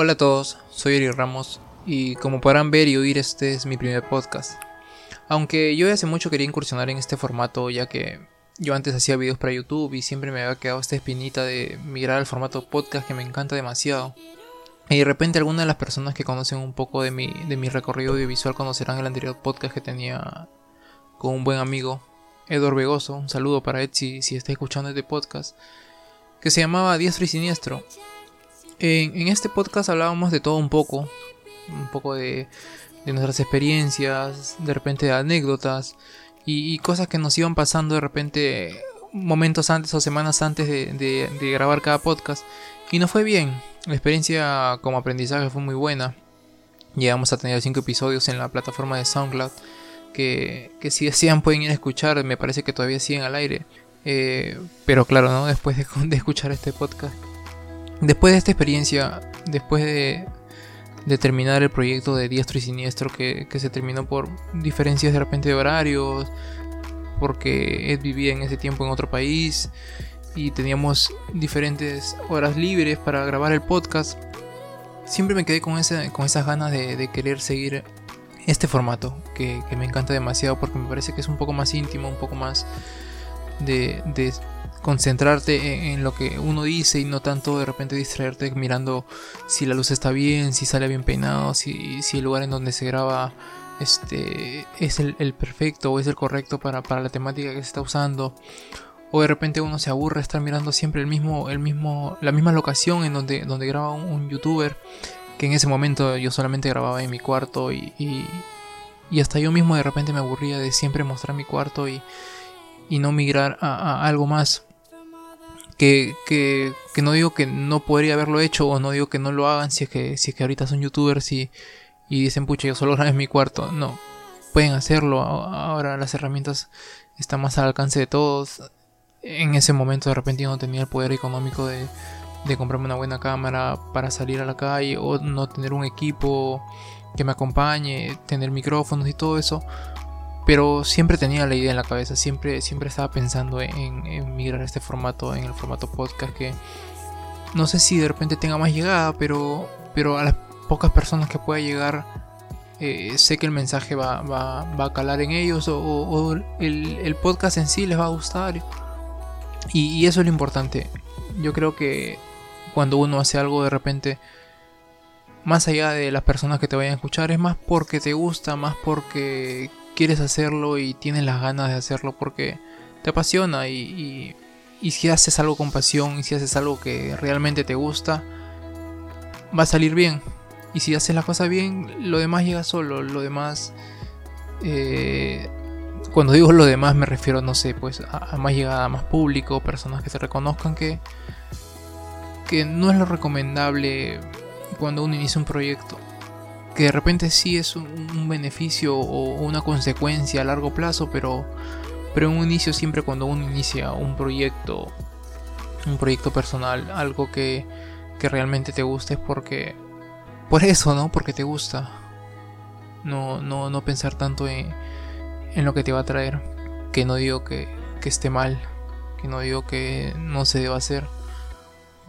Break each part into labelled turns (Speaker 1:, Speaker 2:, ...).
Speaker 1: Hola a todos, soy Eric Ramos y como podrán ver y oír este es mi primer podcast. Aunque yo hace mucho quería incursionar en este formato ya que yo antes hacía videos para YouTube y siempre me había quedado esta espinita de migrar al formato podcast que me encanta demasiado. Y de repente algunas de las personas que conocen un poco de mi, de mi recorrido audiovisual conocerán el anterior podcast que tenía con un buen amigo, Edward Vegoso. Un saludo para Ed si, si está escuchando este podcast. Que se llamaba Diestro y Siniestro. En, este podcast hablábamos de todo un poco, un poco de, nuestras experiencias, de repente de anécdotas y, cosas que nos iban pasando de repente momentos antes o semanas antes de, grabar cada podcast. Y nos fue bien, la experiencia como aprendizaje fue muy buena. Llegamos a tener 5 episodios en la plataforma de SoundCloud. Que, si desean pueden ir a escuchar, me parece que todavía siguen al aire. Eh, pero claro, ¿no? Después de escuchar este podcast Después de esta experiencia, después de, terminar el proyecto de Diestro y Siniestro, que, se terminó por diferencias de repente de horarios, porque Ed vivía en ese tiempo en otro país y teníamos diferentes horas libres para grabar el podcast, siempre me quedé con, con esas ganas de, querer seguir este formato, que, me encanta demasiado porque me parece que es un poco más íntimo, un poco más de concentrarte en, lo que uno dice y no tanto de repente distraerte mirando si la luz está bien, si sale bien peinado, si, si el lugar en donde se graba este, es el, perfecto o es el correcto para, la temática que se está usando. O de repente uno se aburre estar mirando siempre el mismo, el mismo, la misma locación en donde, donde graba un, youtuber. Que en ese momento yo solamente grababa en mi cuarto y, y, hasta yo mismo de repente me aburría de siempre mostrar mi cuarto y, y no migrar a algo más que, que, que, no digo que no podría haberlo hecho o no digo que no lo hagan si es que, si es que ahorita son youtubers y, y dicen, pucha, yo solo grabo en mi cuarto. No, pueden hacerlo. Ahora las herramientas están más al alcance de todos. En ese momento de repente yo no tenía el poder económico de, de comprarme una buena cámara para salir a la calle o no tener un equipo que me acompañe, tener micrófonos y todo eso. Pero siempre tenía la idea en la cabeza, siempre, siempre estaba pensando en, migrar este formato, en el formato podcast que no sé si de repente tenga más llegada, pero, pero a las pocas personas que pueda llegar, eh, sé que el mensaje va, a calar en ellos o, el, podcast en sí les va a gustar. Y, eso es lo importante. Yo creo que cuando uno hace algo de repente, más allá de las personas que te vayan a escuchar, es más porque te gusta, más porque quieres hacerlo y tienes las ganas de hacerlo porque te apasiona y, si haces algo con pasión y si haces algo que realmente te gusta, va a salir bien. Y si haces la cosa bien, lo demás llega solo, lo demás... Eh, cuando digo lo demás me refiero, no sé, pues a, más llegada, a más público, personas que se reconozcan que, que no es lo recomendable cuando uno inicia un proyecto que de repente sí es un, beneficio o una consecuencia a largo plazo, pero, pero un inicio siempre cuando uno inicia un proyecto, un proyecto personal, algo que, que realmente te guste es porque, por eso, ¿no? Porque te gusta. No, no, no pensar tanto en, en lo que te va a traer. Que no digo que, que esté mal, que no digo que no se deba hacer.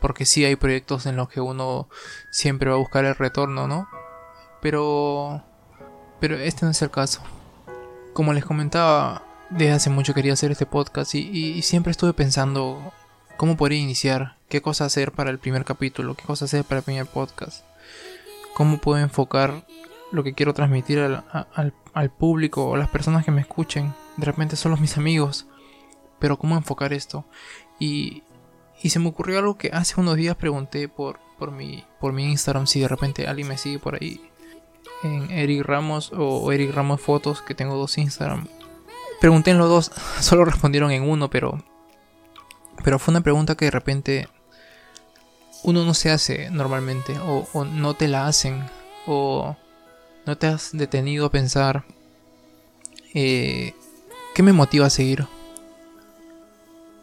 Speaker 1: Porque sí hay proyectos en los que uno siempre va a buscar el retorno, ¿no? Pero. Pero este no es el caso. Como les comentaba, desde hace mucho quería hacer este podcast y, siempre estuve pensando cómo podría iniciar, qué cosa hacer para el primer capítulo, qué cosa hacer para el primer podcast, cómo puedo enfocar lo que quiero transmitir al, público o las personas que me escuchen. De repente son los mis amigos, pero cómo enfocar esto. Y, y se me ocurrió algo que hace unos días pregunté por, por, mi, por mi Instagram si de repente alguien me sigue por ahí en Eric Ramos o Eric Ramos Fotos, que tengo dos Instagram. Pregunté en los dos, solo respondieron en uno, pero. Pero fue una pregunta que de repente uno no se hace normalmente, o, no te la hacen, o no te has detenido a pensar eh, qué me motiva a seguir.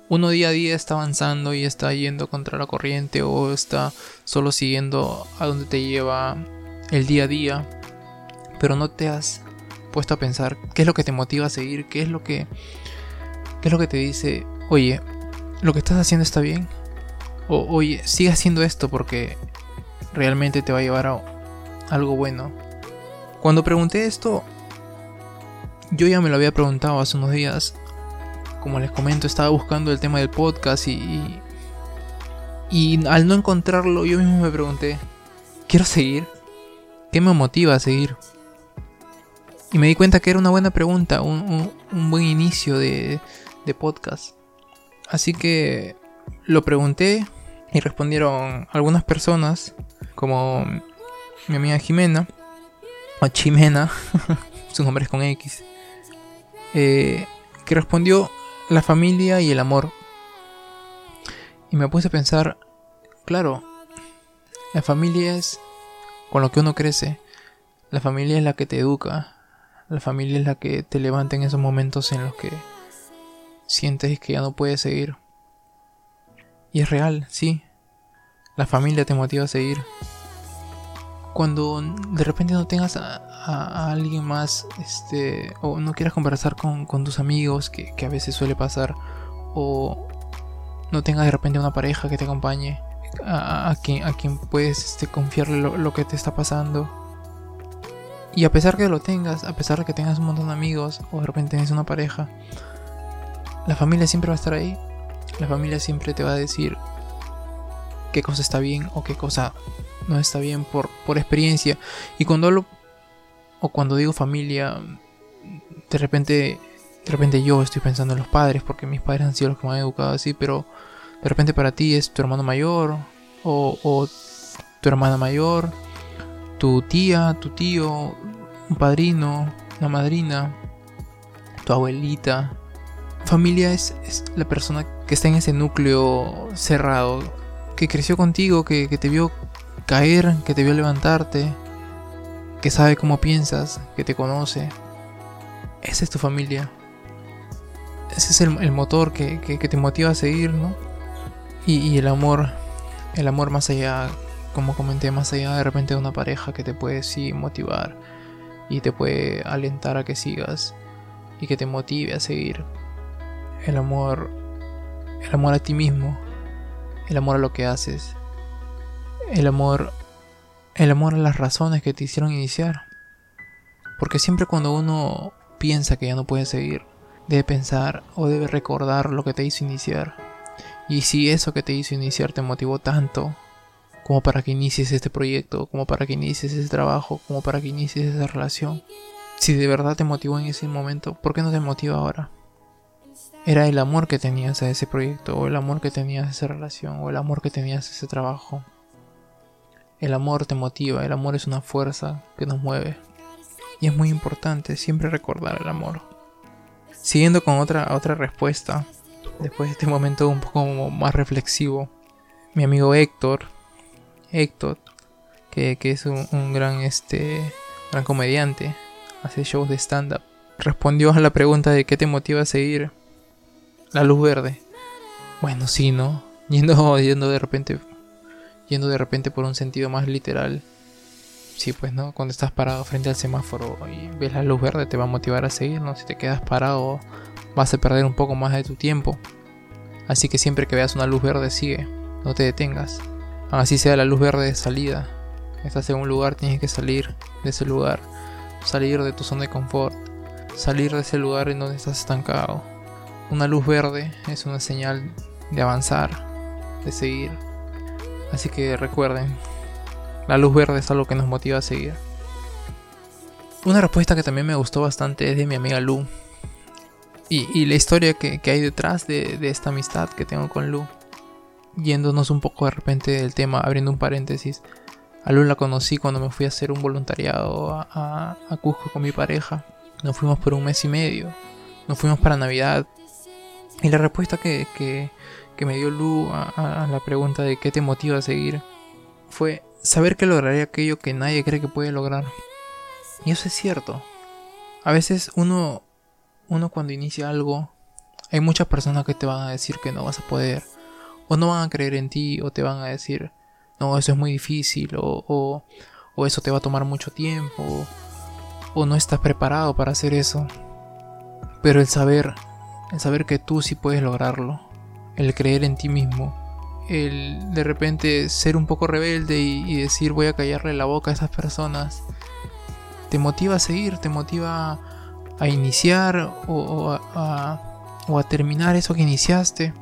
Speaker 1: Uno día a día está avanzando y está yendo contra la corriente o está solo siguiendo a donde te lleva el día a día pero no te has puesto a pensar qué es lo que te motiva a seguir, qué es lo que qué es lo que te dice, "Oye, lo que estás haciendo está bien." O, "Oye, sigue haciendo esto porque realmente te va a llevar a algo bueno. Cuando pregunté esto, yo ya me lo había preguntado hace unos días. Como les comento, estaba buscando el tema del podcast y, y, al no encontrarlo, yo mismo me pregunté, ¿quiero seguir? ¿Qué me motiva a seguir? Y me di cuenta que era una buena pregunta, un, buen inicio de, de podcast. Así que lo pregunté y respondieron algunas personas, como mi amiga Jimena, o Chimena, su nombre es con X, eh, que respondió la familia y el amor. Y me puse a pensar, claro, la familia es con lo que uno crece, la familia es la que te educa, la familia es la que te levanta en esos momentos en los que sientes que ya no puedes seguir. Y es real, sí. La familia te motiva a seguir. Cuando de repente no tengas a, alguien más, este, o no quieras conversar con, tus amigos, que, a veces suele pasar, o no tengas de repente una pareja que te acompañe, a, quien, a quien puedes este, confiarle lo que te está pasando. Y a pesar que lo tengas, a pesar de que tengas un montón de amigos, o de repente tienes una pareja, la familia siempre va a estar ahí la familia siempre te va a decir qué cosa está bien o qué cosa no está bien por, por experiencia. Y cuando hablo o cuando digo familia, de repente, de repente yo estoy pensando en los padres, porque mis padres han sido los que me han educado así, pero de repente para ti es tu hermano mayor o, o tu hermana mayor, tu tía, tu tío, un padrino, una madrina, tu abuelita, Familia es, la persona que está en ese núcleo cerrado, que creció contigo, que, te vio caer, que te vio levantarte, que sabe cómo piensas, que te conoce. Esa es tu familia. Ese es el, motor que, te motiva a seguir, ¿no? Y, y, el amor, el amor más allá, como comenté, más allá de repente una pareja que te puede sí motivar y te puede alentar a que sigas y que te motive a seguir el amor, el amor a ti mismo, el amor a lo que haces, el amor, el amor a las razones que te hicieron iniciar. Porque siempre cuando uno piensa que ya no puede seguir, debe pensar o debe recordar lo que te hizo iniciar. Y si eso que te hizo iniciar te motivó tanto, como para que inicies este proyecto, como para que inicies ese trabajo, como para que inicies esa relación, si de verdad te motivó en ese momento, ¿por qué no te motiva ahora? era el amor que tenías a ese proyecto, o el amor que tenías a esa relación, o el amor que tenías a ese trabajo. El amor te motiva, el amor es una fuerza que nos mueve. Y es muy importante siempre recordar el amor. Siguiendo con otra, otra respuesta, después de este momento un poco más reflexivo, mi amigo Héctor, Héctor, que, es un, un, gran, este, gran comediante, hace shows de stand-up, respondió a la pregunta de qué te motiva a seguir la luz verde. Bueno, sí, ¿no? Yendo, yendo de repente. Yendo de repente por un sentido más literal. Sí, pues, ¿no? Cuando estás parado frente al semáforo y ves la luz verde te va a motivar a seguir, ¿no? Si te quedas parado vas a perder un poco más de tu tiempo. Así que siempre que veas una luz verde sigue, no te detengas. Así sea la luz verde de salida. Estás en un lugar, tienes que salir de ese lugar. Salir de tu zona de confort. Salir de ese lugar en donde estás estancado. Una luz verde es una señal de avanzar, de seguir. Así que recuerden, la luz verde es algo que nos motiva a seguir. Una respuesta que también me gustó bastante es de mi amiga Lu. Y, la historia que, hay detrás de, esta amistad que tengo con Lu. Yéndonos un poco de repente del tema, abriendo un paréntesis. A Lu la conocí cuando me fui a hacer un voluntariado a, Cusco con mi pareja. Nos fuimos por un mes y medio. Nos fuimos para Navidad y la respuesta que, me dio Lu a, la pregunta de qué te motiva a seguir fue saber que lograré aquello que nadie cree que puede lograr. Y eso es cierto. A veces uno, uno cuando inicia algo, hay muchas personas que te van a decir que no vas a poder, o no van a creer en ti, o te van a decir, no, eso es muy difícil, o, o, o eso te va a tomar mucho tiempo, o no estás preparado para hacer eso. Pero el saber el saber que tú sí puedes lograrlo, el creer en ti mismo, el de repente ser un poco rebelde y, decir voy a callarle la boca a esas personas, te motiva a seguir, te motiva a iniciar o, a, terminar eso que iniciaste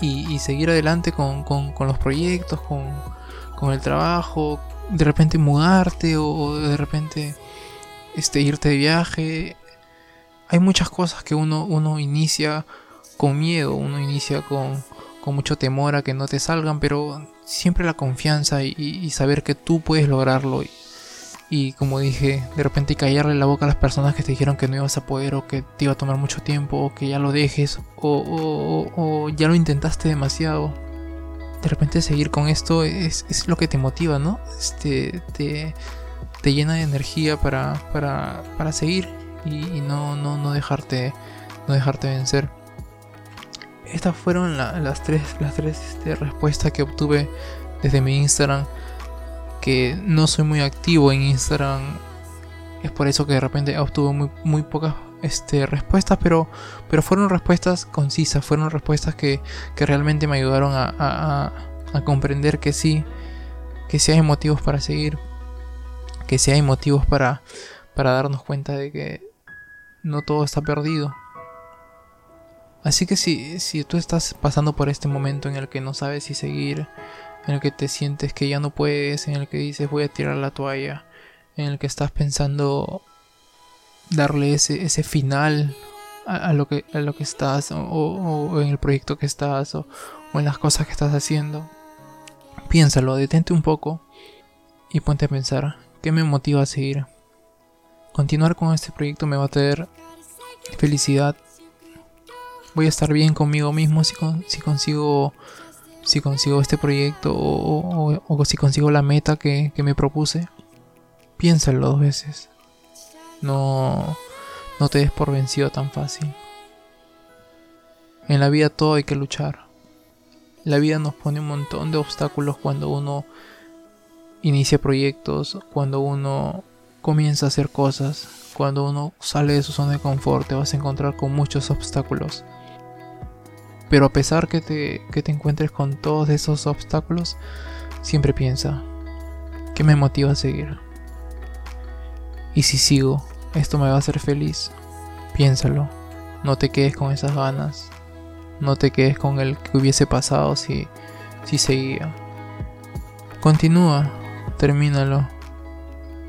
Speaker 1: y, seguir adelante con, los proyectos, con, el trabajo, de repente mudarte o, de repente este, irte de viaje. Hay muchas cosas que uno, uno inicia con miedo, uno inicia con, con mucho temor a que no te salgan, pero siempre la confianza y, saber que tú puedes lograrlo. Y, como dije, de repente callarle la boca a las personas que te dijeron que no ibas a poder o que te iba a tomar mucho tiempo o que ya lo dejes o, ya lo intentaste demasiado. De repente seguir con esto es, lo que te motiva, ¿no? Este, te, te llena de energía para, para, para seguir y, no, no, no, dejarte, no dejarte vencer estas fueron las tres, las tres este, respuestas que obtuve desde mi Instagram. Que no soy muy activo en Instagram. Es por eso que de repente obtuve muy, muy pocas este, respuestas, pero, pero fueron respuestas concisas, fueron respuestas que, realmente me ayudaron a, comprender que sí, que sí hay motivos para seguir, que sí hay motivos para, para darnos cuenta de que no todo está perdido, Así que si, si tú estás pasando por este momento en el que no sabes si seguir, en el que te sientes que ya no puedes, en el que dices voy a tirar la toalla, en el que estás pensando darle ese, ese final a, lo que, a lo que estás, o, en el proyecto que estás, o, en las cosas que estás haciendo, piénsalo, detente un poco y ponte a pensar, ¿qué me motiva a seguir? Continuar con este proyecto me va a traer felicidad, voy a estar bien conmigo mismo si, si consigo si consigo este proyecto o, si consigo la meta que, me propuse. Piénsalo dos veces. No, no te des por vencido tan fácil. En la vida todo hay que luchar. La vida nos pone un montón de obstáculos cuando uno inicia proyectos, cuando uno comienza a hacer cosas, cuando uno sale de su zona de confort, te vas a encontrar con muchos obstáculos. Pero a pesar que te, que te encuentres con todos esos obstáculos, siempre piensa, ¿qué me motiva a seguir? Y si sigo, esto me va a hacer feliz. Piénsalo, no te quedes con esas ganas, no te quedes con el que hubiese pasado si, si seguía. Continúa, termínalo.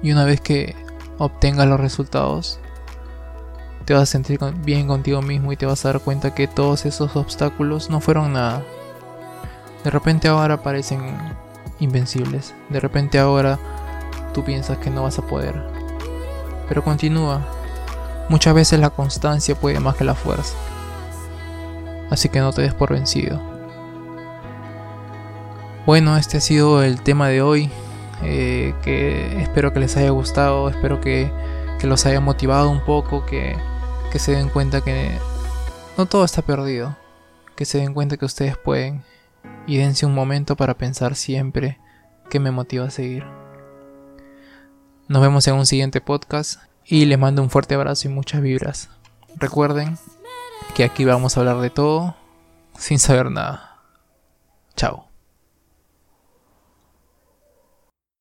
Speaker 1: Y una vez que obtengas los resultados, te vas a sentir bien contigo mismo y te vas a dar cuenta que todos esos obstáculos no fueron nada. De repente ahora parecen invencibles. De repente ahora tú piensas que no vas a poder. Pero continúa. Muchas veces la constancia puede más que la fuerza. Así que no te des por vencido. Bueno, este ha sido el tema de hoy. Eh, que espero que les haya gustado. Espero que, que los haya motivado un poco. Que que se den cuenta que no todo está perdido, que se den cuenta que ustedes pueden y dense un momento para pensar siempre qué me motiva a seguir. Nos vemos en un siguiente podcast y les mando un fuerte abrazo y muchas vibras. Recuerden que aquí vamos a hablar de todo sin saber nada. Chao.